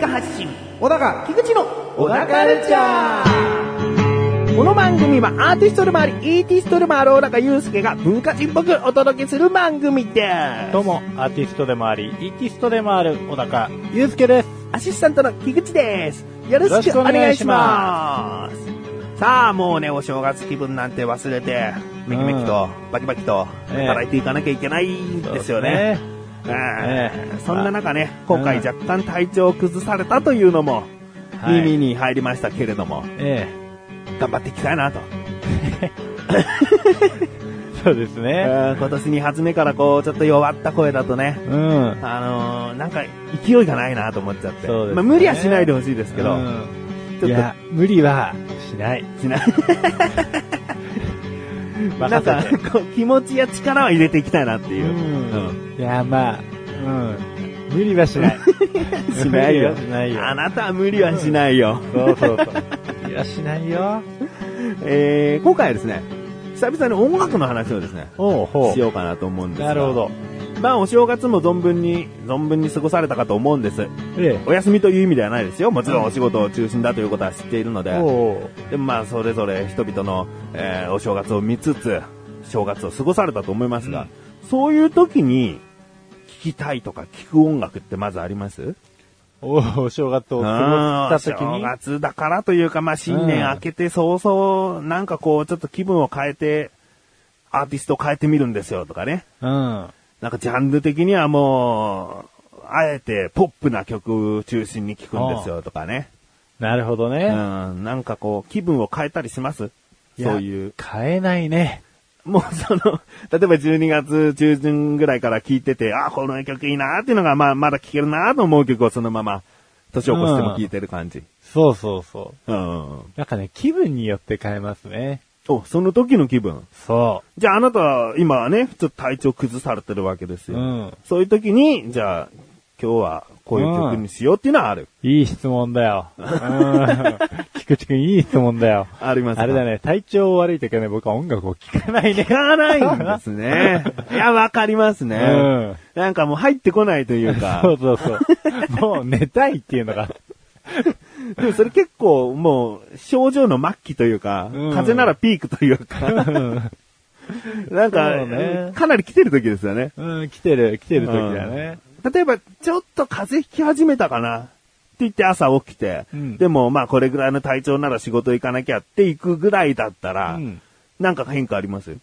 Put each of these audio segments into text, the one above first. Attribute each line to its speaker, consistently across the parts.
Speaker 1: 化発信。
Speaker 2: 小高、
Speaker 1: 菊池の小高カルチャー。
Speaker 2: この番組はアーティストでもあり、イーティストでもある小高祐介が文化人っぽくお届けする番組です。
Speaker 3: どうも、アーティストでもあり、イーティストでもある、小高祐介です。
Speaker 2: アシスタントの菊池です。よろしくお願いします。さあ、もうね、お正月気分なんて忘れて、めきめきと、バキバキと、
Speaker 3: ええ
Speaker 2: 働いていかなきゃいけないんですよね。ええ
Speaker 3: ええ
Speaker 2: そんな中ね、今回若干体調を崩されたというのも、
Speaker 3: はい
Speaker 2: 耳に入りましたけれども、
Speaker 3: え
Speaker 2: 頑張っていきたいなと。
Speaker 3: え そうです
Speaker 2: え
Speaker 3: ね。
Speaker 2: ー今年2発目からこう、ちょっと弱った声だとね、
Speaker 3: うん。
Speaker 2: あのーなんか勢いがないなと思っちゃって。
Speaker 3: ね
Speaker 2: まあ無理はしないでほしいですけど、
Speaker 3: うん
Speaker 2: ちょっと
Speaker 3: いや、無理はしない。
Speaker 2: しない。なん
Speaker 3: 任
Speaker 2: か。こう、気持ちや力は入れていきたいなっていう。
Speaker 3: うん。いや、まあ、うん。無理はしない。
Speaker 2: しないよ
Speaker 3: しないよ。
Speaker 2: あなたは無理はしないよ。
Speaker 3: そうそうそう。無理はしないよ。
Speaker 2: えー、今回はですね、久々に音楽の話をですね、しようかなと思うんですが
Speaker 3: なるほど。
Speaker 2: まあ、お正月も存分に、存分に過ごされたかと思うんです。
Speaker 3: え
Speaker 2: お休みという意味ではないですよ。もちろんお仕事を中心だということは知っているので。でもまあ、それぞれ人々の、えーお正月を見つつ、正月を過ごされたと思いますが、そういう時に、聞きたいとか聞く音楽ってまずあります？
Speaker 3: お正月を過ごした時
Speaker 2: 正
Speaker 3: に。
Speaker 2: 月だからというか、まあ新年明けて早々、なんかこう、ちょっと気分を変えて、アーティストを変えてみるんですよとかね。
Speaker 3: うん。
Speaker 2: なんかジャンル的にはもう、あえてポップな曲中心に聴くんですよとかね。
Speaker 3: なるほど
Speaker 2: う
Speaker 3: ね。
Speaker 2: ん、なんかこう、気分を変えたりします？
Speaker 3: や
Speaker 2: そういう。
Speaker 3: 変えないね。
Speaker 2: もうその、例えば12月中旬ぐらいから聴いてて、あ、この曲いいなっていうのが、まあ、まだ聴けるなと思う曲をそのまま、年を越しても聴いてる感じ。
Speaker 3: そうそうそう。
Speaker 2: うん。
Speaker 3: なんかね、気分によって変えますね。
Speaker 2: お、その時の気分。
Speaker 3: そ
Speaker 2: じゃああなたは今はね、ちょっと体調崩されてるわけです
Speaker 3: う。
Speaker 2: よ。
Speaker 3: うん。
Speaker 2: そういう時に、じゃあ、今日はこういう曲にしようっていうのはある。
Speaker 3: いい質問だよ。うん。菊池くんいい質問だよ。
Speaker 2: ありますか？
Speaker 3: あれだ。ね、体調悪い時はね、僕は音楽を聴かないね。
Speaker 2: 聞かないんですね。いや、わかりますね。
Speaker 3: うん
Speaker 2: なんかもう入ってこないというか。
Speaker 3: そうそうそう。もう寝たいっていうのが。
Speaker 2: でもそれ結構もう症状の末期というか、
Speaker 3: うん。
Speaker 2: 風邪ならピークというか、なんか、
Speaker 3: ね。
Speaker 2: かなり来てる時ですよね。
Speaker 3: うん、来てる、来てる時だね。
Speaker 2: 例えば、ちょっと風邪ひき始めたかな。って言って朝起きて、
Speaker 3: うん。
Speaker 2: でもまあこれぐらいの体調なら仕事行かなきゃって行くぐらいだったら、
Speaker 3: うん。
Speaker 2: なんか変化あります？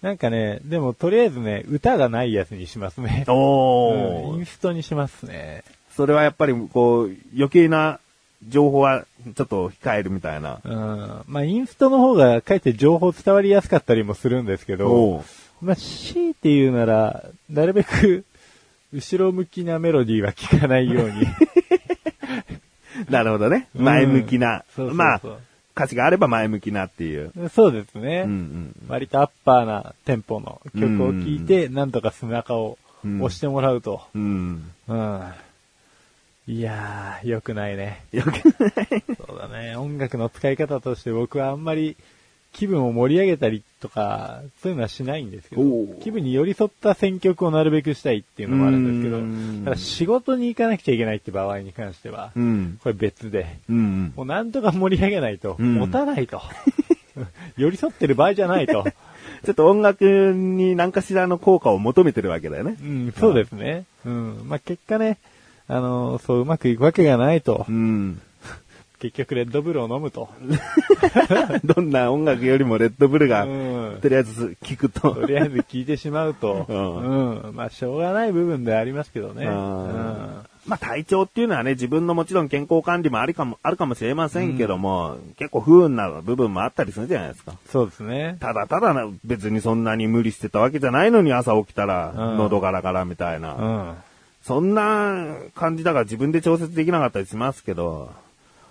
Speaker 3: なんかね、でもとりあえずね、歌がないやつにしますね。
Speaker 2: お
Speaker 3: うん。インストにしますね。
Speaker 2: それはやっぱりこう、余計な情報はちょっと控えるみたいな。
Speaker 3: うん。まあ、インストの方がかえって情報伝わりやすかったりもするんですけ
Speaker 2: お
Speaker 3: ど
Speaker 2: う、
Speaker 3: まあ、強いて言うなら、なるべく、後ろ向きなメロディーは聞かないように。
Speaker 2: なるほどね。
Speaker 3: うん
Speaker 2: 前向きな。
Speaker 3: そうそうそう
Speaker 2: まあ、歌詞があれば前向きなっていう。
Speaker 3: そうですね。
Speaker 2: うんうん。
Speaker 3: 割とアッパーなテンポの曲を聴いて、なんとか背中を押してもらうと。
Speaker 2: うん。
Speaker 3: うん。いやー、良くないね。
Speaker 2: よく
Speaker 3: そうだね。音楽の使い方として僕はあんまり気分を盛り上げたりとか、そういうのはしないんですけど気分に寄り添った選曲をなるべくしたいっていうのもあるんです
Speaker 2: うん
Speaker 3: けど、ただ仕事に行かなくちゃいけないって場合に関しては、
Speaker 2: うん。
Speaker 3: これ別で、
Speaker 2: うん。
Speaker 3: もうなんとか盛り上げないと、
Speaker 2: うん
Speaker 3: 持たないと。寄り添ってる場合じゃないと。
Speaker 2: ちょっと音楽に何かしらの効果を求めてるわけだよね。
Speaker 3: うん、そうですね。うん。まあ、結果ね、あのそううまくいくわけがないと
Speaker 2: う。ん。
Speaker 3: 結局レッドブルを飲むと。
Speaker 2: どんな音楽よりもレッドブルが、
Speaker 3: うん
Speaker 2: とりあえず聞くと。
Speaker 3: とりあえず聞いてしまうと。
Speaker 2: う
Speaker 3: うん。まあ、しょうがない部分でありますけどね。
Speaker 2: う
Speaker 3: うんん。
Speaker 2: まあ体調っていうのはね、自分のもちろん健康管理もありかも、あるかもしれませんけども、結構不運な部分もあったりするじゃないですか。
Speaker 3: そうですね。
Speaker 2: ただただな別にそんなに無理してたわけじゃないのに朝起きたら、
Speaker 3: うん
Speaker 2: 喉ガラガラみたいな。
Speaker 3: うん。
Speaker 2: そんな感じだから自分で調節できなかったりしますけど、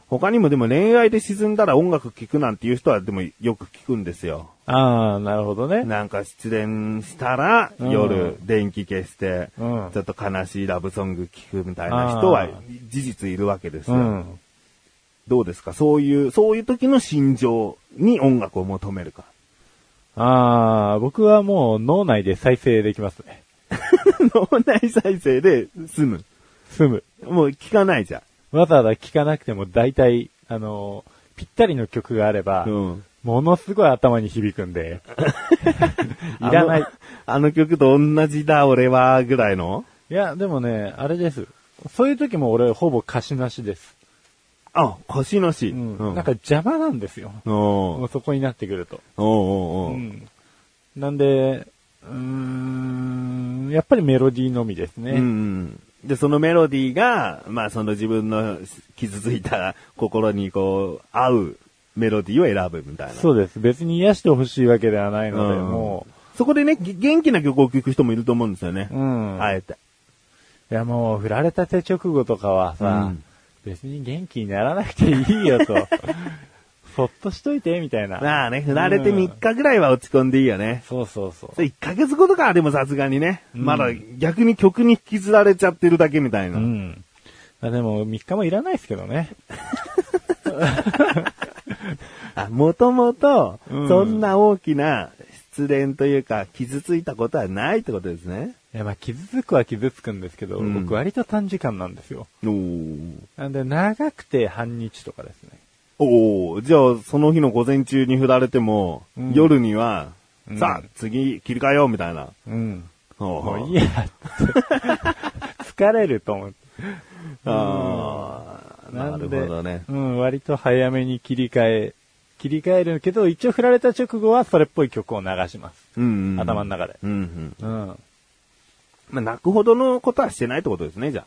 Speaker 2: 他にもでも恋愛で沈んだら音楽聴くなんていう人はでもよく聞くんですよ。
Speaker 3: ああ、なるほどね。
Speaker 2: なんか失恋したら
Speaker 3: うん
Speaker 2: 夜電気消して、
Speaker 3: うん
Speaker 2: ちょっと悲しいラブソング聴くみたいな人は
Speaker 3: あ
Speaker 2: 事実いるわけですよ。
Speaker 3: うん。
Speaker 2: どうですか？そういう、そういう時の心情に音楽を求めるか。
Speaker 3: ああ、僕はもう脳内で再生できますね。
Speaker 2: 脳内再生で済む。
Speaker 3: 済む。
Speaker 2: もう聞かないじゃ
Speaker 3: わざわざ聞かなくても大体、あのーぴったりの曲があれば、
Speaker 2: ん。うん。
Speaker 3: ものすごい頭に響くんで、いらない。
Speaker 2: あの。あの曲と同じだ、俺は、ぐらいの？
Speaker 3: いや、でもね、あれです。そういう時も俺ほぼ歌詞なしです。
Speaker 2: あ、歌詞なし。
Speaker 3: うん。
Speaker 2: うん。
Speaker 3: なんか邪魔なんですよ。そこになってくると。
Speaker 2: おうおうおう
Speaker 3: うん。なんで、うーん、やっぱりメロディーのみですね。
Speaker 2: うんうん。で、そのメロディーが、まあその自分の傷ついた心にこう、合うメロディーを選ぶみたいな。
Speaker 3: そうです。別に癒してほしいわけではないので、
Speaker 2: うん
Speaker 3: も
Speaker 2: そこでね、げ元気な曲を聴く人もいると思うんですよね
Speaker 3: う、。うん。
Speaker 2: あえて。
Speaker 3: いやもう、振られたて直後とかはさ、
Speaker 2: うん
Speaker 3: 別に元気にならなくていいよと。そっとしといて、みたいな。
Speaker 2: まあね、振られて3日ぐらいは落ち込んでいいよね。
Speaker 3: そうそうそう。
Speaker 2: それ1ヶ月後とかはでもさすがにね、
Speaker 3: うん
Speaker 2: まだ逆に曲に引きずられちゃってるだけみたいな。
Speaker 3: うん。あでも、3日もいらないですけどね。
Speaker 2: あ、もともと、
Speaker 3: うん
Speaker 2: そんな大きな失恋というか、傷ついたことはないってことですね。
Speaker 3: いや、まあ、傷つくは傷つくんですけど、
Speaker 2: うん
Speaker 3: 僕割と短時間なんですよ。なんで、長くて半日とかですね。
Speaker 2: おーじゃあ、その日の午前中に振られても、
Speaker 3: うん
Speaker 2: 夜には、
Speaker 3: うん
Speaker 2: さあ、次切り替えようみたいな。
Speaker 3: うん。
Speaker 2: も
Speaker 3: もういいや。疲れると思って。
Speaker 2: ああ、なるほどね。
Speaker 3: うん、割と早めに切り替え、切り替えるけど、一応振られた直後はそれっぽい曲を流します。
Speaker 2: うん、うん。
Speaker 3: 頭の中で
Speaker 2: うんうん。
Speaker 3: うん。
Speaker 2: まあ、泣くほどのことはしてないってことですね、じゃ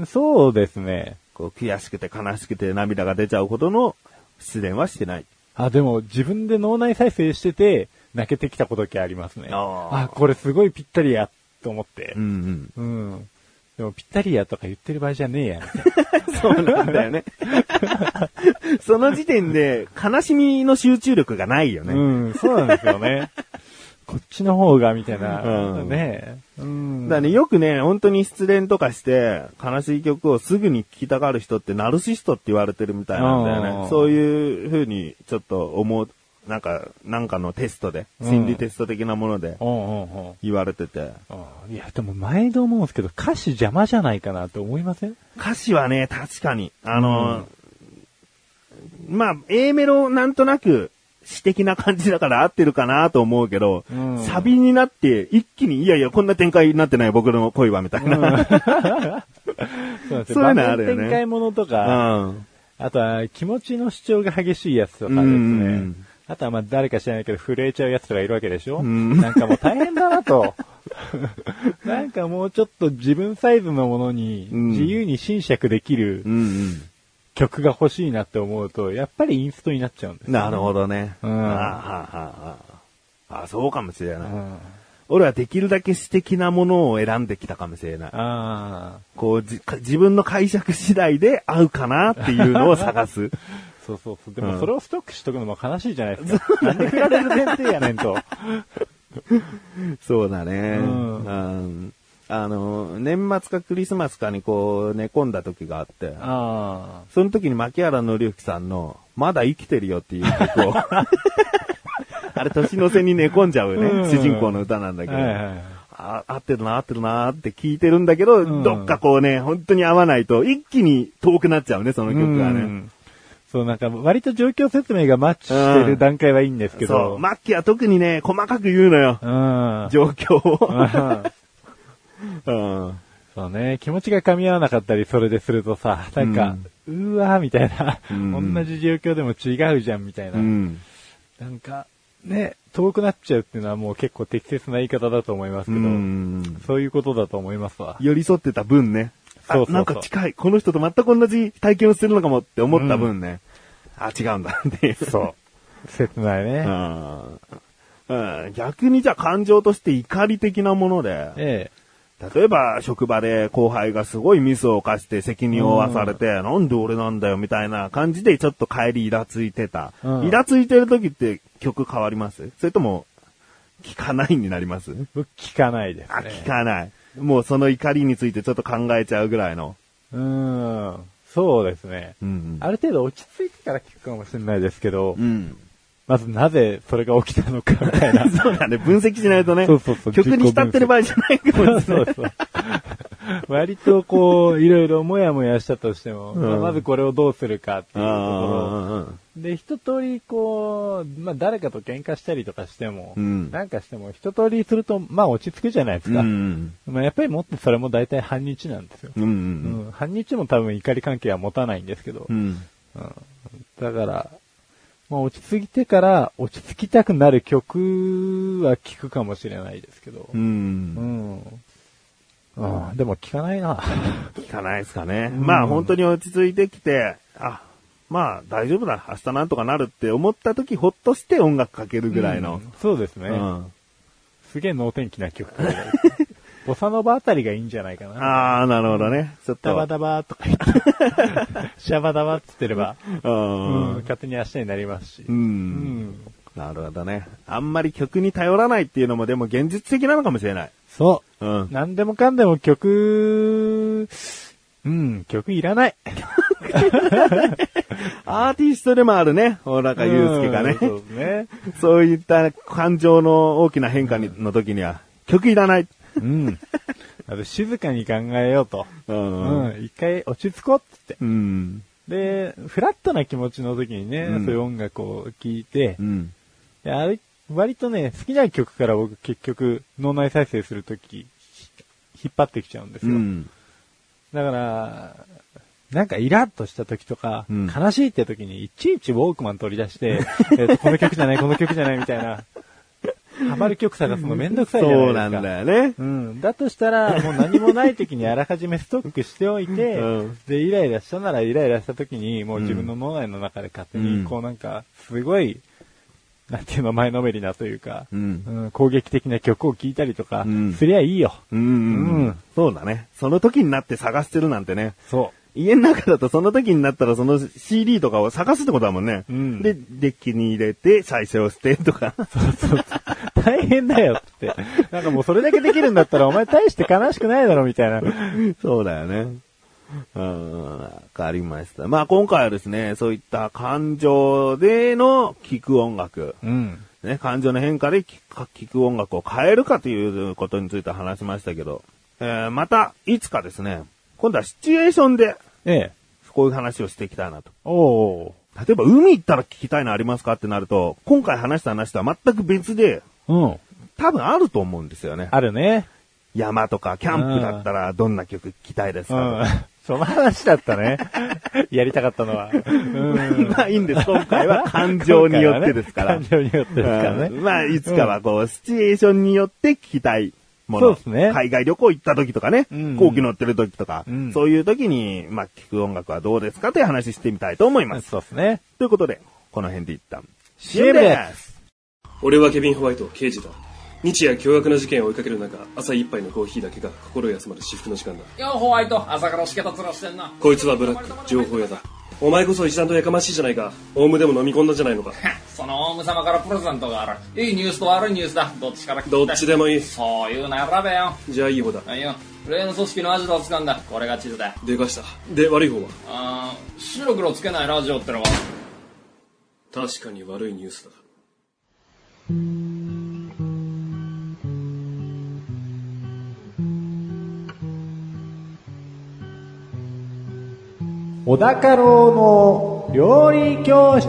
Speaker 2: あ。
Speaker 3: そうですね。
Speaker 2: こう、悔しくて悲しくて涙が出ちゃうほどの失恋はしてない。
Speaker 3: あ、でも自分で脳内再生してて、泣けてきたことだありますね。
Speaker 2: あー
Speaker 3: あ、これすごいぴったりや、と思って
Speaker 2: う。ん
Speaker 3: うん。でもぴったりやとか言ってる場合じゃねえや。
Speaker 2: そうなんだよね。その時点で悲しみの集中力がないよね。
Speaker 3: な。うん、そうなんですよね。こっちの方が、みたいな。
Speaker 2: うん
Speaker 3: ねえ。うん。
Speaker 2: だね、よくね、本当に失恋とかして、悲しい曲をすぐに聴きたがる人ってナルシストって言われてるみたいなんだよ
Speaker 3: うん
Speaker 2: ね。そういう風にちょっと思う、なんか、なんかのテストで、
Speaker 3: うん
Speaker 2: 心理テスト的なもので
Speaker 3: うんうんうん。
Speaker 2: 言われてて。
Speaker 3: いや、でも毎度思うんですけど、歌詞邪魔じゃないかなって思いません？
Speaker 2: 歌詞はね、確かに、あの、まあ、A メロなんとなく詩的な感じだから合ってるかなと思うけど、
Speaker 3: うん。
Speaker 2: サビになって一気に、いやいや、こんな展開になってない僕の恋はみたいな。
Speaker 3: そうなんです
Speaker 2: そういうのあるよね。
Speaker 3: 展開ものとか、
Speaker 2: うん。
Speaker 3: あとは気持ちの主張が激しいやつとかですね。
Speaker 2: うん
Speaker 3: あとはまあ誰か知らないけど震えちゃうやつとかいるわけでしょ、
Speaker 2: ん。
Speaker 3: なんかもう大変だなと。なんかもうちょっと自分サイズのものに
Speaker 2: うん。
Speaker 3: 自由に侵釈できる
Speaker 2: うん
Speaker 3: 曲が欲しいなって思うと、やっぱりインストになっちゃうんです
Speaker 2: うん。
Speaker 3: よ
Speaker 2: なるほどね。
Speaker 3: うん
Speaker 2: ああはあはああそうかもしれない。
Speaker 3: うん
Speaker 2: 俺はできるだけ詩的なものを選んできたかもしれない。
Speaker 3: ああ。
Speaker 2: こうじか自分の解釈次第で合うかなっていうのを探す。
Speaker 3: そうそうそう。で
Speaker 2: うん
Speaker 3: もそれをストックしとくのも悲しいじゃないですか。なんでる前提やねんと。
Speaker 2: そうだね。
Speaker 3: うん
Speaker 2: うんあの、年末かクリスマスかにこう寝込んだ時があって、
Speaker 3: あ
Speaker 2: その時に牧原紀之さんの、まだ生きてるよっていう曲を、あれ年の瀬に寝込んじゃうよね、
Speaker 3: うん
Speaker 2: 主人公の歌なんだ
Speaker 3: あ。
Speaker 2: けど、
Speaker 3: はいはいはい。
Speaker 2: あ合ってるな合ってるなって聞いてるんだけど、
Speaker 3: うん
Speaker 2: どっかこうね、本当に合わないと一気に遠くなっちゃうね、その曲がね。
Speaker 3: うんそう、なんか、割と状況説明がマッチしてる段階はいいんですけ
Speaker 2: そ
Speaker 3: ど。
Speaker 2: う、マッキーは特にね、細かく言うのよ、
Speaker 3: うん。
Speaker 2: 状況を。
Speaker 3: うん
Speaker 2: うん
Speaker 3: そうね、気持ちが噛み合わなかったりそれでするとさ、なんか、うーわーみたいな、
Speaker 2: うん
Speaker 3: 同じ状況でも違うじゃんみたいな。
Speaker 2: うん
Speaker 3: なんか、ね、遠くなっちゃうっていうのはもう結構適切な言い方だと思いますけど、
Speaker 2: うん
Speaker 3: そういうことだと思いますわ。
Speaker 2: 寄り添ってた分ね。あ
Speaker 3: そうそう
Speaker 2: なんか近い。この人と全く同じ体験をするのかもって思った分ね。あ、違うんだ っていう。
Speaker 3: そう。切ないね。
Speaker 2: うんうん逆にじゃあ感情として怒り的なもので、
Speaker 3: え
Speaker 2: 例えば職場で後輩がすごいミスを犯して責任を負わされて、なんで俺なんだよみたいな感じでちょっと帰りイラついてた。
Speaker 3: うん
Speaker 2: イラついてる時って曲変わります？それとも、聞かないになります？
Speaker 3: 聞かないです
Speaker 2: あ、
Speaker 3: ね。
Speaker 2: 聞かない。もうその怒りについてちょっと考えちゃうぐらいの。
Speaker 3: うん。そうですね。
Speaker 2: うん
Speaker 3: ある程度落ち着いてから聞くかもしれないですけど、
Speaker 2: うん。
Speaker 3: まずなぜそれが起きたのかみたいな。
Speaker 2: そうだね、分析しないとね。
Speaker 3: そうそうそう
Speaker 2: 曲に浸ってる場合じゃないかもしれない。
Speaker 3: そうそう。割とこう、いろいろもやもやしたとしても、
Speaker 2: うん
Speaker 3: まずこれをどうするかっていうところ。で、一通りこう、まあ誰かと喧嘩したりとかしても、
Speaker 2: うん
Speaker 3: なんかしても一通りすると、まあ落ち着くじゃないですか。
Speaker 2: うん。
Speaker 3: まあやっぱりもってそれも大体半日なんですよ。
Speaker 2: うん。う。
Speaker 3: うんん、半日も多分怒り関係は持たないんですけど、
Speaker 2: うん。
Speaker 3: だから、まあ落ち着いてから落ち着きたくなる曲は聴くかもしれないですけど、
Speaker 2: う。
Speaker 3: うんん。うん、でも聞かないな。
Speaker 2: 聞かないですかね。
Speaker 3: うん
Speaker 2: まあ本当に落ち着いてきて、あ、まあ大丈夫だ、明日なんとかなるって思った時ほっとして音楽かけるぐらいの
Speaker 3: うん。そうですね。
Speaker 2: うん。
Speaker 3: すげえ能天気な曲 ボサノバあたりがいいんじゃないかな。
Speaker 2: ああ、なるほどね。ちょっと。
Speaker 3: ダバダバとか言って、シャバダバって言ってれば、
Speaker 2: う
Speaker 3: うん、
Speaker 2: ん。
Speaker 3: 勝手に明日になりますし。
Speaker 2: う。
Speaker 3: うんん。
Speaker 2: なるほどね。あんまり曲に頼らないっていうのもでも現実的なのかもしれない。
Speaker 3: そ
Speaker 2: うん
Speaker 3: う。。何でもかんでも曲、うん、曲いらない。
Speaker 2: アーティストでもあるね。小高祐介がね
Speaker 3: うん。そうね。
Speaker 2: そういった感情の大きな変化にの時には、曲いらない。
Speaker 3: うん。あと静かに考えようと。
Speaker 2: う。
Speaker 3: うんん。一回落ち着こうって
Speaker 2: うん。
Speaker 3: 言って。で、フラットな気持ちの時にね、
Speaker 2: うん
Speaker 3: そういう音楽を聴いて
Speaker 2: う、ん。
Speaker 3: であれ割とね、好きな曲から僕結局脳内再生するとき、引っ張ってきちゃうんですよ。
Speaker 2: うん。
Speaker 3: だから、なんかイラッとした時とか、
Speaker 2: うん
Speaker 3: 悲しいって時にいちいちウォークマン取り出して、えっとこの曲じゃない、この曲じゃないみたいな、ハマる曲探すのめんどくさいじゃない
Speaker 2: そう
Speaker 3: ですか。
Speaker 2: なんだよね。
Speaker 3: うん。だとしたら、もう何もない時にあらかじめストックしておいて、
Speaker 2: うん
Speaker 3: で、イライラしたならイライラした時に、もう自分の脳内の中で勝手に、
Speaker 2: うん
Speaker 3: こうなんか、すごい、なんていうの、前のめりなというか、
Speaker 2: うん。
Speaker 3: うん攻撃的な曲を聴いたりとか、
Speaker 2: うん
Speaker 3: すりゃいいよ。
Speaker 2: うん。う
Speaker 3: うんん。
Speaker 2: そうだね。その時になって探してるなんてね。
Speaker 3: そ
Speaker 2: 家の中だとその時になったらその CD とかを探すってことだもんね。
Speaker 3: うん
Speaker 2: で、デッキに入れて再生をしてとか。
Speaker 3: う。大変だよって。なんかもうそれだけできるんだったらお前大して悲しくないだろみたいな。
Speaker 2: そうだよね。うん、わかりました。まあ今回はですね、そういった感情での聴く音楽。
Speaker 3: うん。
Speaker 2: ね、感情の変化で聴く聴く音楽を変えるかということについて話しましたけど、えーまた、いつかですね、今度はシチュエーションで、
Speaker 3: ええ。
Speaker 2: こういう話をしていきたいなと。
Speaker 3: おお
Speaker 2: 例えば、海行ったら聞きたいのありますかってなると、今回話した話とは全く別で、
Speaker 3: うん。
Speaker 2: 多分あると思うんですよね。
Speaker 3: あるね。
Speaker 2: 山とかキャンプだったらどんな曲聴きたいです
Speaker 3: う
Speaker 2: か
Speaker 3: ん。その話だったね。やりたかったのは。うん。
Speaker 2: まあいいんです。今回は感情によってですから。
Speaker 3: 感情によってですからね。
Speaker 2: うんまあ、いつかはこう、シチュエーションによって聞きたいもの。
Speaker 3: そうですね。
Speaker 2: 海外旅行行った時とかね、
Speaker 3: うん。
Speaker 2: 飛行機乗ってる時とか、
Speaker 3: うん。
Speaker 2: そういう時に、まあ、聞く音楽はどうですかという話してみたいと思います。
Speaker 3: そうですね。
Speaker 2: ということで、この辺で一旦、
Speaker 3: CM です。
Speaker 4: 俺はケビン・ホワイト刑事だ。日夜凶悪な事件を追いかける中朝一杯のコーヒーだけが心休まる至福の時間だ。
Speaker 1: よホワイト。朝からしけた面してんな。
Speaker 4: こいつはブラック。情報屋だお前こそ一段とやかましいじゃないか。オウムでも飲み込んだんじゃないのか。
Speaker 1: そのオウム様からプレゼントがある。いいニュースと悪いニュースだ。どっちから
Speaker 4: どっちでもいい。
Speaker 1: そういうの選べよ。
Speaker 4: じゃあいい方だ。
Speaker 1: はいよ。例の組織のアジトを掴んだ？これが地図だ。
Speaker 4: でかした。で悪い方は？
Speaker 1: あー白黒つけないラジオってのは？
Speaker 4: 確かに悪いニュースだ
Speaker 3: 小高郎の料理教室。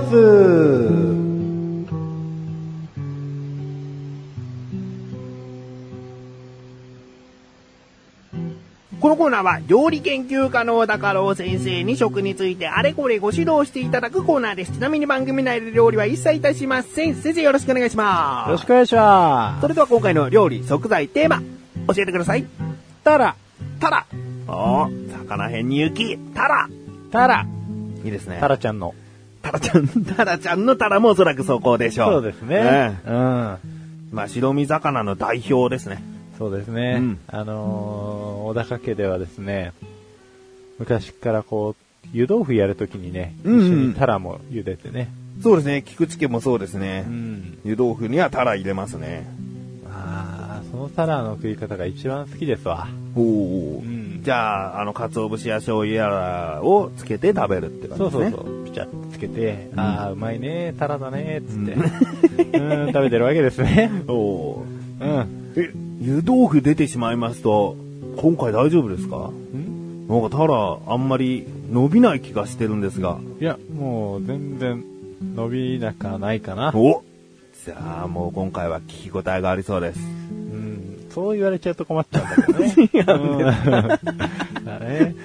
Speaker 2: このコーナーは、料理研究家の高郎先生に食についてあれこれご指導していただくコーナーです。ちなみに番組内で料理は一切いたしません。先生よろしくお願いします。
Speaker 3: よろしくお願いしま
Speaker 2: それでは今回の料理、食材、テーマ、教えてください。
Speaker 3: す。たら、
Speaker 2: タラ。おー魚辺に雪。タラ。
Speaker 3: たら、
Speaker 2: いいですね。
Speaker 3: たらちゃんの。
Speaker 2: タラちゃん、タラちゃんのタラもおそらくそこでしょう。
Speaker 3: そうですね。
Speaker 2: ええ
Speaker 3: うん。
Speaker 2: まあ、白身魚の代表ですね。
Speaker 3: そうですね。
Speaker 2: うん
Speaker 3: あのー、小高家ではですね、昔からこう、湯豆腐やるときにね、
Speaker 2: うんうん
Speaker 3: 一緒にタラも茹でてね。
Speaker 2: そうですね。菊池家もそうですね
Speaker 3: う。ん。
Speaker 2: 湯豆腐にはタラ入れますね。
Speaker 3: のタラの食い方が一番好きですわ。
Speaker 2: おお、
Speaker 3: ん
Speaker 2: じゃあ、あの、鰹節や醤油やらをつけて食べるって感じですね。
Speaker 3: そうそうそう。ピチャッとつけて、ああ、うまいね、タラだね、つって。うん、食べてるわけですね。
Speaker 2: おお
Speaker 3: うん。
Speaker 2: え、湯豆腐出てしまいますと、今回大丈夫ですか？なんかタラ、あんまり伸びない気がしてるんですが。
Speaker 3: いや、もう全然伸びなかないかな。
Speaker 2: おじゃあもう今回は聞き応えがありそうです。
Speaker 3: うん。そう言われちゃうと困っちゃうんだけどね。うんだね。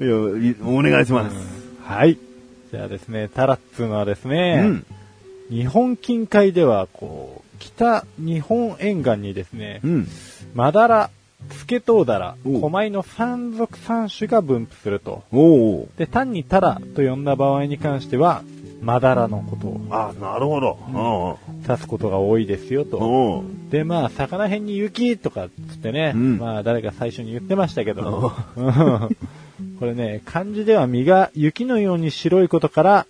Speaker 2: いや、いお願いします。
Speaker 3: はい。じゃあですね、タラっつうのはですね、
Speaker 2: うん。
Speaker 3: 日本近海では、こう、北日本沿岸にですね、
Speaker 2: うん。
Speaker 3: マダラ、スケトウダラ、
Speaker 2: お
Speaker 3: コマイの3属3種が分布すると。で、単にタラと呼んだ場合に関しては、マダラのことを
Speaker 2: あ、なるほど。
Speaker 3: 指すことが多いですよ
Speaker 2: うん。
Speaker 3: と。
Speaker 2: お
Speaker 3: で、まあ、魚辺に雪とかっつってね、
Speaker 2: うん
Speaker 3: まあ、誰か最初に言ってましたけど、うん これね、漢字では身が雪のように白いことから、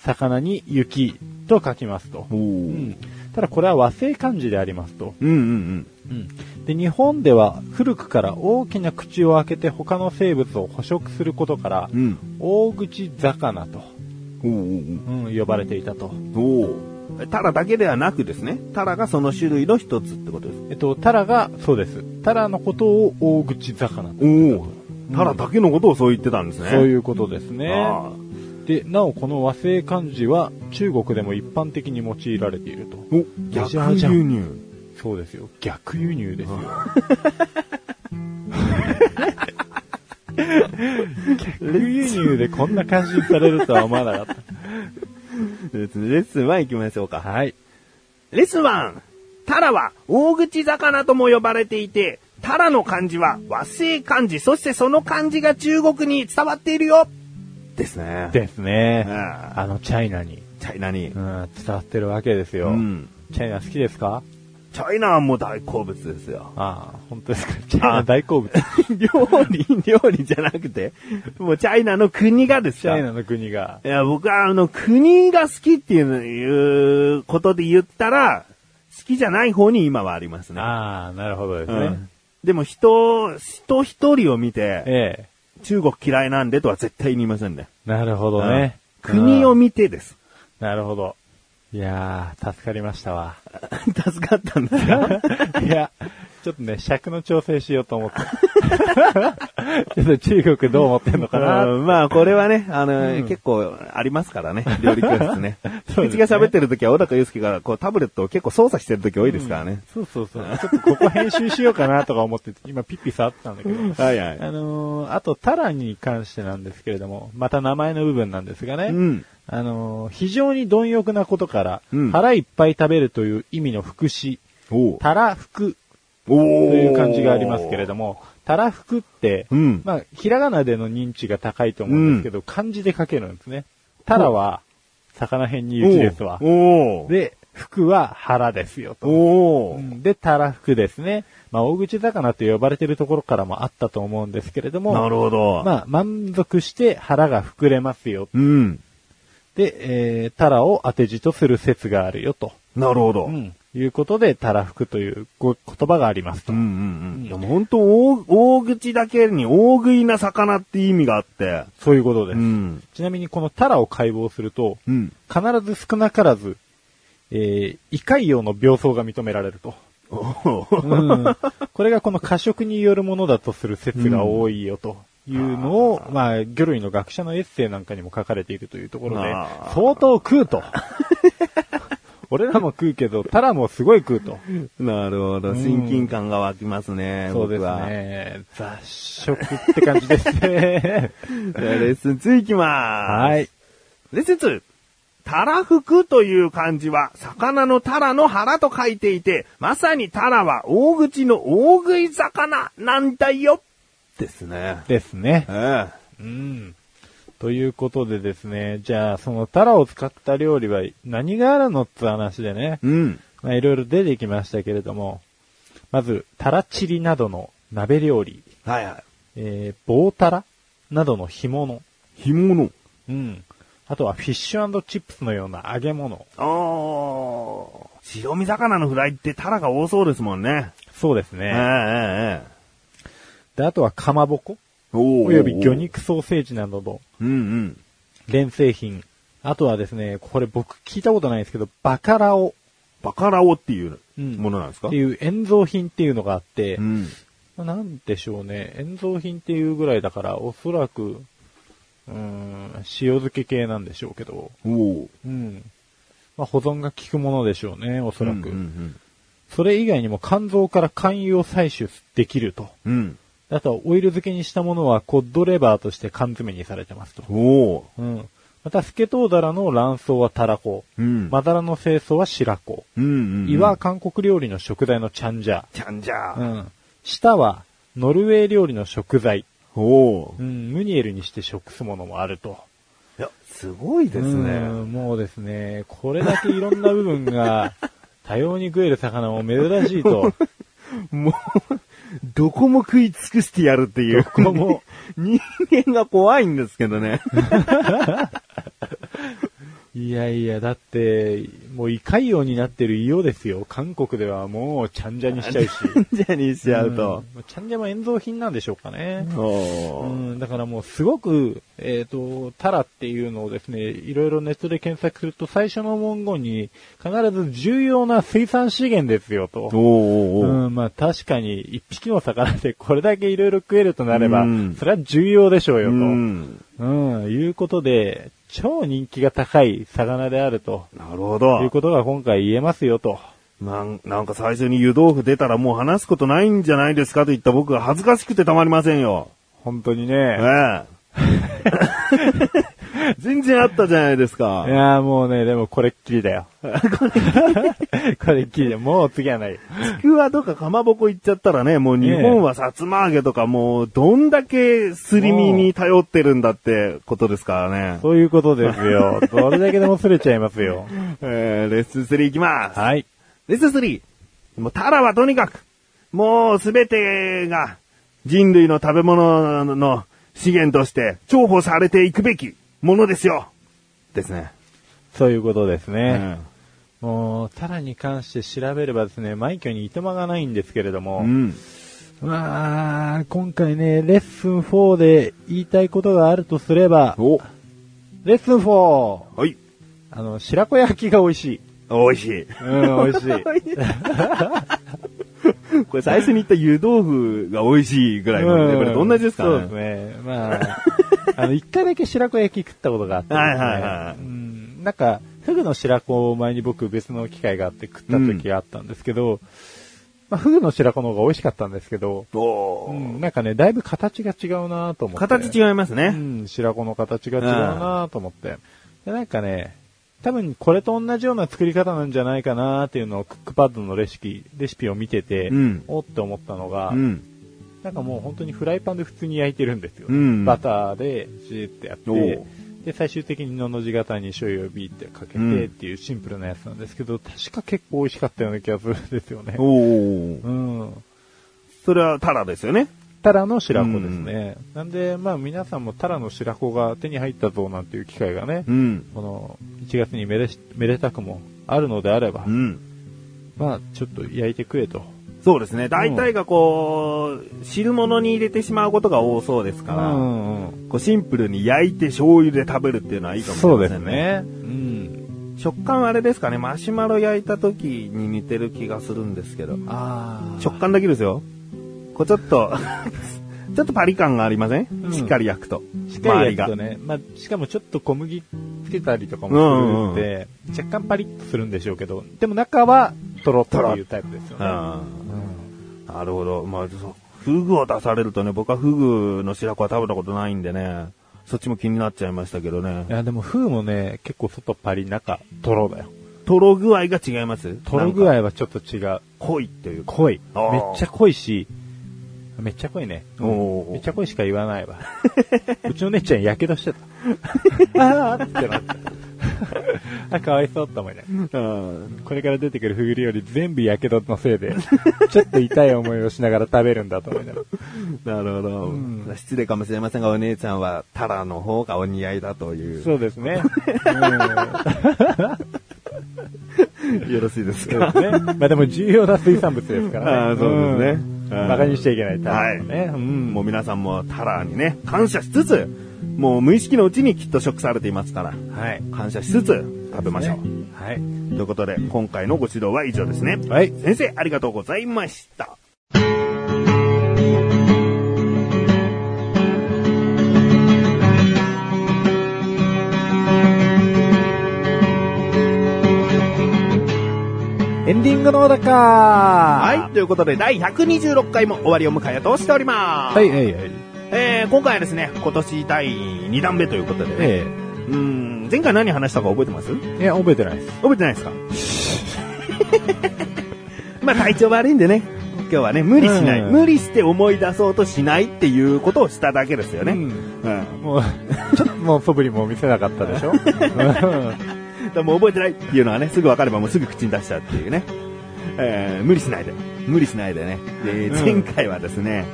Speaker 3: 魚に雪と書きますと。
Speaker 2: お
Speaker 3: うんただこれは和製漢字でありますと。
Speaker 2: うんうん
Speaker 3: で、日本では古くから大きな口を開けて他の生物を捕食することから、
Speaker 2: うん。うん。
Speaker 3: 大口魚と、
Speaker 2: おお
Speaker 3: うん、呼ばれていたと。
Speaker 2: おおタラだけではなくですね。タラがその種類の一つってことです。
Speaker 3: えっと、タラが、そうです。タラのことを大口魚と。
Speaker 2: おおタラだけのことをそう言ってたんですね。
Speaker 3: そういうことですね。
Speaker 2: あ
Speaker 3: で、なおこの和製漢字は中国でも一般的に用いられていると。
Speaker 2: お、逆輸入。
Speaker 3: そうですよ。逆輸入ですよ。逆輸入でこんな感心されるとは思わなかっ
Speaker 2: レッスンレッスン1行きましょう
Speaker 3: た。
Speaker 2: か。
Speaker 3: はい。
Speaker 2: レッスン 1! タラは大口魚とも呼ばれていて、タラの漢字は和製漢字、そしてその漢字が中国に伝わっているよですね。
Speaker 3: ですね。
Speaker 2: あ
Speaker 3: あのチャイナに、
Speaker 2: チャイナに
Speaker 3: う。ん、伝わってるわけですよ。
Speaker 2: うん。
Speaker 3: チャイナ好きですか？
Speaker 2: チャイナはもう大好物ですよ。
Speaker 3: ああ、本当ですか？チャイナ大好物。チ
Speaker 2: 料理、料理じゃなくて、もうチャイナの国がですか？
Speaker 3: ャイナの国が。
Speaker 2: いや、僕はあの、国が好きっていうのいうことで言ったら、好きじゃない方に今はありますね。
Speaker 3: ああ、なるほどですね。
Speaker 2: うんでも人、人一人を見て、
Speaker 3: ええ。
Speaker 2: 中国嫌いなんでとは絶対に言いませんね。
Speaker 3: なるほどね。
Speaker 2: 国を
Speaker 3: うん
Speaker 2: 見てです。
Speaker 3: なるほど。いやー、助かりましたわ。
Speaker 2: 助かったんですか？
Speaker 3: いや、ちょっとね、尺の調整しようと思って。ちょっと中国どう思ってんのかな
Speaker 2: うんまあ、これはね、あの、
Speaker 3: うん
Speaker 2: 結構ありますからね、料理教室ね。
Speaker 3: そうですね
Speaker 2: 口が喋ってる時は小高祐介がこうタブレットを結構操作してる時多いですからね。
Speaker 3: そうそうそう。ちょっとここ編集しようかなとか思って、今ピッピ触ってたんだけど。
Speaker 2: はいはい。
Speaker 3: あのー、あとタラに関してなんですけれども、また名前の部分なんですがね。
Speaker 2: うん。
Speaker 3: あのー、非常に貪欲なことから、
Speaker 2: うん
Speaker 3: 腹いっぱい食べるという意味の副詞、たらふく
Speaker 2: お
Speaker 3: という漢字がありますけれども、たらふくって、
Speaker 2: うん。
Speaker 3: まあ、ひらがなでの認知が高いと思うんですけど、漢字で書けるんですね。たらは、魚辺に雪ですわ。で、服は腹ですよと。で、たらふくですね。まあ、大口魚と呼ばれているところからもあったと思うんですけれども、
Speaker 2: なるほど。
Speaker 3: まあ、満足して腹が膨れますよ。
Speaker 2: うん。
Speaker 3: で、えー、たらを当て字とする説があるよと。
Speaker 2: なるほど。
Speaker 3: う。
Speaker 2: うんん
Speaker 3: いうことで、たらふくというご言葉がありますと。
Speaker 2: うんうん。いやもう本当大、大口だけに大食いな魚って意味があって。
Speaker 3: そういうことです。
Speaker 2: うん。
Speaker 3: ちなみにこのタラを解剖すると、
Speaker 2: うん。
Speaker 3: 必ず少なからず、えー、胃潰瘍の病巣が認められると。
Speaker 2: おう
Speaker 3: うん、これがこの過食によるものだとする説が多いよというのを、まあ、魚類の学者のエッセイなんかにも書かれているというところで相当食うと。俺らも食うけど、タラもすごい食うと。
Speaker 2: なるほど。親近感が湧きますね。
Speaker 3: そうです。ね。雑食って感じですね。
Speaker 2: じゃあレッスン2いきまーす。
Speaker 3: はい。
Speaker 2: レッスン2。たらふくという漢字は、魚のタラの腹と書いていて、まさにタラは大口の大食い魚なんだよですね。
Speaker 3: ですね。
Speaker 2: え
Speaker 3: うん。ということでですね、じゃあ、そのタラを使った料理は何があるのって話でね
Speaker 2: え、うん。
Speaker 3: まあいろいろ出てきましたけれども、まず、タラチリなどの鍋料理、
Speaker 2: はいはい。
Speaker 3: えー、棒タラなどの干物、
Speaker 2: 干物。
Speaker 3: うん。あとはフィッシュチップスのような揚げ物。
Speaker 2: あー。白身魚のフライってタラが多そうですもんね。
Speaker 3: そうですね。
Speaker 2: ええええ
Speaker 3: で、あとはかまぼこ
Speaker 2: お
Speaker 3: および魚。肉ソーセージなどの
Speaker 2: うんうん。
Speaker 3: 連製品。あとはですね、これ僕聞いたことないんですけど、バカラオ
Speaker 2: バカラオっていう
Speaker 3: うん
Speaker 2: ものなんですか？
Speaker 3: っていう塩蔵品っていうのがあって、
Speaker 2: うん。
Speaker 3: まあなんでしょうね。塩蔵品っていうぐらいだから、おそらく、うーん、塩漬け系なんでしょうけど、
Speaker 2: おお。
Speaker 3: うん。まあ保存が効くものでしょうね、おそらく。
Speaker 2: うんうん
Speaker 3: それ以外にも肝臓から肝油を採取できると。
Speaker 2: うん。うん。
Speaker 3: あとはオイル漬けにしたものはコッドレバーとして缶詰にされてますと。
Speaker 2: おお。
Speaker 3: うん。また、スケトウダラの卵巣はタラコ。
Speaker 2: うん。
Speaker 3: マダラの清掃は白子。
Speaker 2: うんうん。
Speaker 3: 胃は韓国料理の食材のチャンジャ
Speaker 2: ちゃんじゃ
Speaker 3: ー。うん。舌はノルウェー料理の食材。
Speaker 2: おお。
Speaker 3: うん、ムニエルにして食すものもあると。
Speaker 2: いや、すごいです
Speaker 3: う
Speaker 2: ね。
Speaker 3: んもうですね、これだけいろんな部分が 多様に食える魚も珍しいと。
Speaker 2: もう、どこも食い尽くしてやるっていう。
Speaker 3: どこも。
Speaker 2: 人間が怖いんですけどね。
Speaker 3: いやいや、だって、もう胃潰瘍になってる胃をですよ。韓国ではもうチャンジャにしちゃうし。
Speaker 2: じゃあにしちゃうと。
Speaker 3: うんチャンジャも塩蔵品なんでしょうかね。うん、だからもうすごく、えっ、と、タラっていうのをですね、いろいろネットで検索すると最初の文言に必ず重要な水産資源ですよと。
Speaker 2: お
Speaker 3: うん、まあ確かに一匹の魚でこれだけいろいろ食えるとなれば、
Speaker 2: うん
Speaker 3: それは重要でしょうよと。
Speaker 2: う
Speaker 3: うん、
Speaker 2: ん。
Speaker 3: いうことで、超人気が高い魚であると。
Speaker 2: なるほ
Speaker 3: いう
Speaker 2: ど。
Speaker 3: ことが今回言えますよと。
Speaker 2: なんなんか最初に湯豆腐出たらもう話すことないんじゃないですかと言った僕が恥ずかしくてたまりませんよ。
Speaker 3: 本当にね。
Speaker 2: ええ。全然あったじゃないです
Speaker 3: い
Speaker 2: か。
Speaker 3: やーもうね、でもこれっきりだよ。これっきりだよ。もう次はない。
Speaker 2: ちくわとかかまぼこ行っちゃったらね、もう日本はさつま揚げとかもうどんだけすり身に頼ってるんだってことですからね。
Speaker 3: そういうことですよ。どれだけでもすれちゃいますよ。
Speaker 2: えー、レッスン3いきます。
Speaker 3: はい。
Speaker 2: レッスン 3! もうタラはとにかく、もうすべてが人類の食べ物の資源として重宝されていくべきものですよ。ですね。
Speaker 3: そういうことです
Speaker 2: う
Speaker 3: ね。
Speaker 2: ん。
Speaker 3: もう、タラに関して調べればですね、枚挙にいとまがないんですけれども、
Speaker 2: うん。
Speaker 3: まあ、今回ね、レッスン4で言いたいことがあるとすれば、
Speaker 2: お、
Speaker 3: レッスン 4!
Speaker 2: はい。
Speaker 3: あの、白子焼きが美味しい。
Speaker 2: 美味しい。
Speaker 3: うん、美味しい。
Speaker 2: これ最初に言った湯豆腐が美味しいぐらいのレベルと同じですか
Speaker 3: そう
Speaker 2: ね。
Speaker 3: ですね。まあ、あの、一回だけ白子焼き食ったことがあってね、
Speaker 2: はいはいはい
Speaker 3: うん、なんか、フグの白子を前に僕別の機会があって食った時があったんですけど、まあ、フグの白子の方が美味しかったんですけど、うん、なんかね、だいぶ形が違うなと思って。
Speaker 2: 形違います
Speaker 3: う
Speaker 2: ね。
Speaker 3: ん、白子の形が違うなと思って。で、なんかね、多分これと同じような作り方なんじゃないかなっていうのをクックパッドのレシピ、レシピを見てて、
Speaker 2: うん
Speaker 3: おって思ったのが、
Speaker 2: うん。
Speaker 3: なんかもう本当にフライパンで普通に焼いてるんですよ。
Speaker 2: うん
Speaker 3: バターでジーってやっ
Speaker 2: お
Speaker 3: て
Speaker 2: う、
Speaker 3: で、最終的にのの字型に醤油をビーってかけ
Speaker 2: うん
Speaker 3: てっていうシンプルなやつなんですけど、確か結構美味しかったような気がするんですよね。
Speaker 2: おー
Speaker 3: うん。
Speaker 2: それはタラですよね。
Speaker 3: タラの白子ですね。なんで、まあ皆さんもタラの白子が手に入ったぞなんていう機会がね、
Speaker 2: うん。
Speaker 3: この1月にめでしめでたくもあるのであれば、
Speaker 2: うん。
Speaker 3: まあちょっと焼いて食えと。
Speaker 2: そうですね。大体がこう、汁物に入れてしまうことが多そうですから、
Speaker 3: うんうん
Speaker 2: こうシンプルに焼いて醤油で食べるっていうのはいいかもしれ
Speaker 3: そうで
Speaker 2: ませんね。
Speaker 3: すね。うん。
Speaker 2: 食感はあれですかね、マシュマロ焼いた時に似てる気がするんですけど。
Speaker 3: ああ。
Speaker 2: 食感だけですよ。こうちょっと、ちょっとパリ感がありません、
Speaker 3: うん
Speaker 2: しっかり焼くと。
Speaker 3: しっかり焼くと
Speaker 2: 周
Speaker 3: ね、まあ、しかもちょっと小麦つけたりとかもするんで、若干パリッとするんでしょうけど、でも中はトロッというタイプですよ。ね。
Speaker 2: うん。なるほど。まあ、フグを出されるとね、僕はフグの白子は食べたことないんでね、そっちも気になっちゃいましたけどね
Speaker 3: い。や、でも風もね、結構外パリ、中トロだよ。
Speaker 2: とろ具合が違います？
Speaker 3: トロ具合はちょっと違う。
Speaker 2: 濃いっていうか。
Speaker 3: 濃い。めっちゃ濃いし、めっちゃ濃いね。
Speaker 2: おー
Speaker 3: めっちゃ濃いしか言わないわ。うちの姉ちゃんやけどしてた。あーってなった。あ、かわいそうって思いなこれから出てくるフグ料理全部やけどのせいで、ちょっと痛い思いをしながら食べるんだと思いながら。
Speaker 2: なるほど、
Speaker 3: うん
Speaker 2: 失礼かもしれませんが、お姉ちゃんはタラの方がお似合いだという。
Speaker 3: そうですね。
Speaker 2: よろしいですか？
Speaker 3: ですね。まあでも重要な水産物ですからね。
Speaker 2: あーそうですね
Speaker 3: うんバカにしちゃいけない。
Speaker 2: はい。
Speaker 3: ね。うん。
Speaker 2: もう皆さんもタラにね、感謝しつつ、もう無意識のうちにきっと食されていますから、
Speaker 3: はい。
Speaker 2: 感謝しつつ食べましょう。
Speaker 3: はい。
Speaker 2: ということで、今回のご指導は以上ですね。
Speaker 3: はい。
Speaker 2: 先生、ありがとうございました。
Speaker 3: エンディングのだか
Speaker 2: は。
Speaker 3: はい
Speaker 2: ということで、第126回も終わりを迎えようとしております。
Speaker 3: はい、はい、はい。
Speaker 2: えー、今回はですね、今年第2弾目ということでね、
Speaker 3: え
Speaker 2: うーん、前回何話したか覚えてます？
Speaker 3: えいや、覚えてないです。
Speaker 2: 覚えてないですか？まあ体調悪いんでね、今日はね、無理しない、
Speaker 3: うん
Speaker 2: 無理して思い出そうとしないっていうことをしただけですよね。
Speaker 3: うん
Speaker 2: うん。
Speaker 3: もう、ちょっともう素振りも見せなかったでしょ？
Speaker 2: でも覚えてないっていうのはね、すぐ分かればもうすぐ口に出しちゃうっていうね。えー、無理しないで。無理しないでね。で、
Speaker 3: うん
Speaker 2: 前回はですね、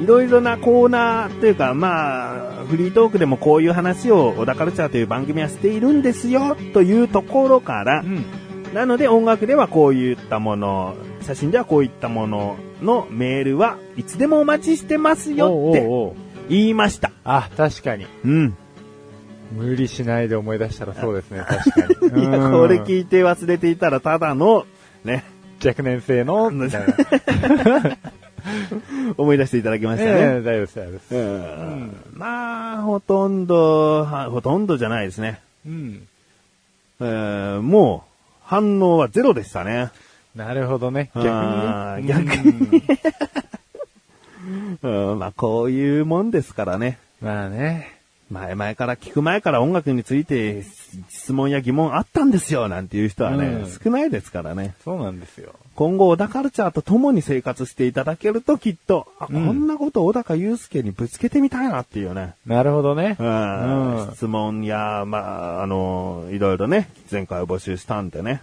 Speaker 2: いろいろなコーナーというか、まあ、フリートークでもこういう話を小田カルチャーという番組はしているんですよ、というところから
Speaker 3: う、ん。
Speaker 2: なので音楽ではこういったもの、写真ではこういったもののメールはいつでもお待ちしてますよって
Speaker 3: おうおうおう
Speaker 2: 言いました。
Speaker 3: あ、確かに。
Speaker 2: うん。
Speaker 3: 無理しないで思い出したらそうですね、確かに。
Speaker 2: いや、
Speaker 3: うん
Speaker 2: これ聞いて忘れていたらただの、ね、
Speaker 3: 若年性の、みたいな。
Speaker 2: 思い出していただきましたね。
Speaker 3: ええ大丈夫です、大丈夫です。
Speaker 2: うんまあ、ほとんど、はほとんどじゃないですね。
Speaker 3: うん。
Speaker 2: えーもう、反応はゼロでしたね。
Speaker 3: なるほどね。逆にね。
Speaker 2: 逆
Speaker 3: に。
Speaker 2: うん、まあ、こういうもんですからね。
Speaker 3: まあね。
Speaker 2: 前々から聞く前から音楽について質問や疑問あったんですよなんていう人はね、
Speaker 3: うん
Speaker 2: 少ないですからね。
Speaker 3: そうなんですよ。
Speaker 2: 今後、小田カルチャーと共に生活していただけるときっと、あ、
Speaker 3: うん
Speaker 2: こんなこと小高祐介にぶつけてみたいなっていうね。
Speaker 3: なるほどね。
Speaker 2: うん
Speaker 3: うん
Speaker 2: 質問や、まあ、あの、いろいろね、前回募集したんでね、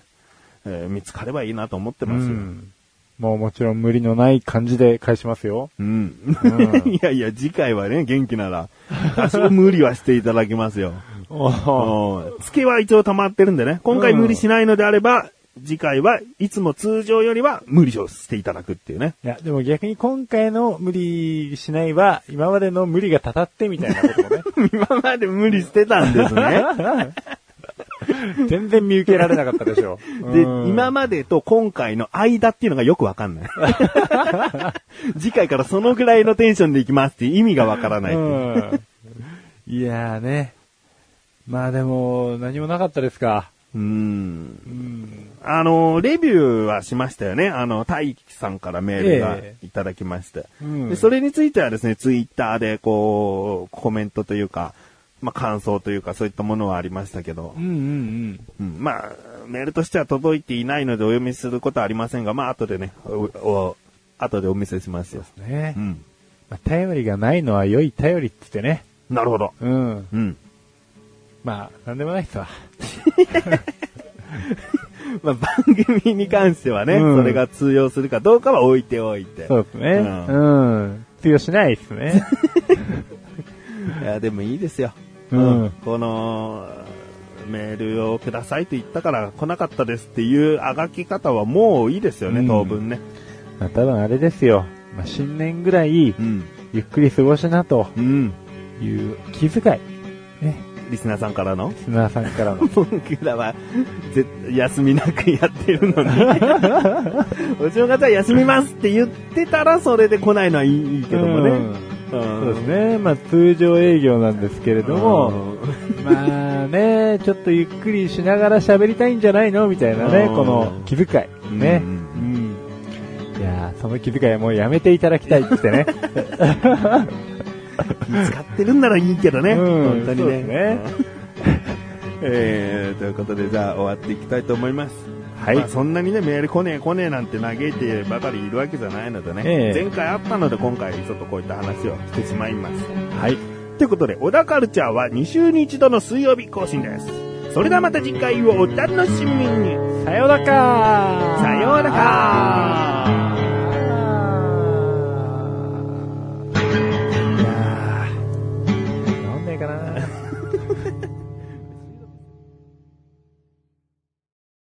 Speaker 2: えー見つかればいいなと思って
Speaker 3: う
Speaker 2: ますよ。
Speaker 3: ん。もうもちろん無理のない感じで返しますよ。
Speaker 2: うん。
Speaker 3: うん
Speaker 2: いやいや、次回はね、元気なら、多少無理はしていただきますよ。
Speaker 3: おー
Speaker 2: うん付けは一応溜まってるんでね、今回無理しないのであれば、次回はいつも通常よりは無理をしていただくっていうね。
Speaker 3: いや、でも逆に今回の無理しないは、今までの無理がたたってみたいなこともね。
Speaker 2: 今まで無理してたんですね。
Speaker 3: 全然見受けられなかったでしょ。
Speaker 2: で、
Speaker 3: うん
Speaker 2: 今までと今回の間っていうのがよくわかんない。次回からそのぐらいのテンションでいきますっていう意味がわからないい
Speaker 3: やーね。まあでも、何もなかったですか？
Speaker 2: うん。
Speaker 3: うん。
Speaker 2: あの、レビューはしましたよね。あの、大輝さんからメールが
Speaker 3: え
Speaker 2: いただきまして。
Speaker 3: うん
Speaker 2: でそれについてはですね、ツイッターでこう、コメントというか、まあ、感想というか、そういったものはありましたけど
Speaker 3: うん、うん
Speaker 2: うん、まあ、メールとしては届いていないのでお読みすることはありませんが、まあ、後でね、お、お後でお見せしますよ。
Speaker 3: うん。ね
Speaker 2: う。ん。
Speaker 3: まあ、頼りがないのは良い頼りって言ってね。
Speaker 2: なるほど。
Speaker 3: うん。
Speaker 2: うん。
Speaker 3: まあ、なんでもないっすわ。
Speaker 2: まあ、番組に関してはね、
Speaker 3: うん
Speaker 2: それが通用するかどうかは置いておいて。
Speaker 3: そうですね。
Speaker 2: う
Speaker 3: うん。通用しないっすね。
Speaker 2: いや、でもいいですよ。
Speaker 3: うん
Speaker 2: この、メールをくださいと言ったから来なかったですっていうあがき方はもういいですよね、
Speaker 3: うん
Speaker 2: 当分ね。
Speaker 3: まあ、多分あれですよ。まあ、新年ぐらい、
Speaker 2: うん。
Speaker 3: ゆっくり過ごしなと
Speaker 2: うん。
Speaker 3: いう気遣い。ね。
Speaker 2: リスナーさんからの？
Speaker 3: リスナーさんからの。
Speaker 2: 僕らは、ぜ休みなくやってるのに。お正月は休みますって言ってたら、それで来ないのはいいけどもね。
Speaker 3: そうですね。まあ、通常営業なんですけれども、まあね、ちょっとゆっくりしながら喋りたいんじゃないのみたいなね、
Speaker 2: うん
Speaker 3: この気遣い。ね。いやーその気遣いはもうやめていただきたいってね。
Speaker 2: 使ってるんならいいけどね。
Speaker 3: うん
Speaker 2: 本当にね。
Speaker 3: ね
Speaker 2: えー、ということで、じゃあ終わっていきたいと思います。
Speaker 3: はい
Speaker 2: まあ、そんなにね、メール来ねえ来ねえなんて嘆いてばかりいるわけじゃないのでね。
Speaker 3: ええ
Speaker 2: 前回あったので今回ちょっとこういった話をしてしまいます。
Speaker 3: はい。
Speaker 2: ということで、小田カルチャーは2週に1度の水曜日更新です。それではまた次回をお楽しみに。
Speaker 3: さようなら
Speaker 2: さようなら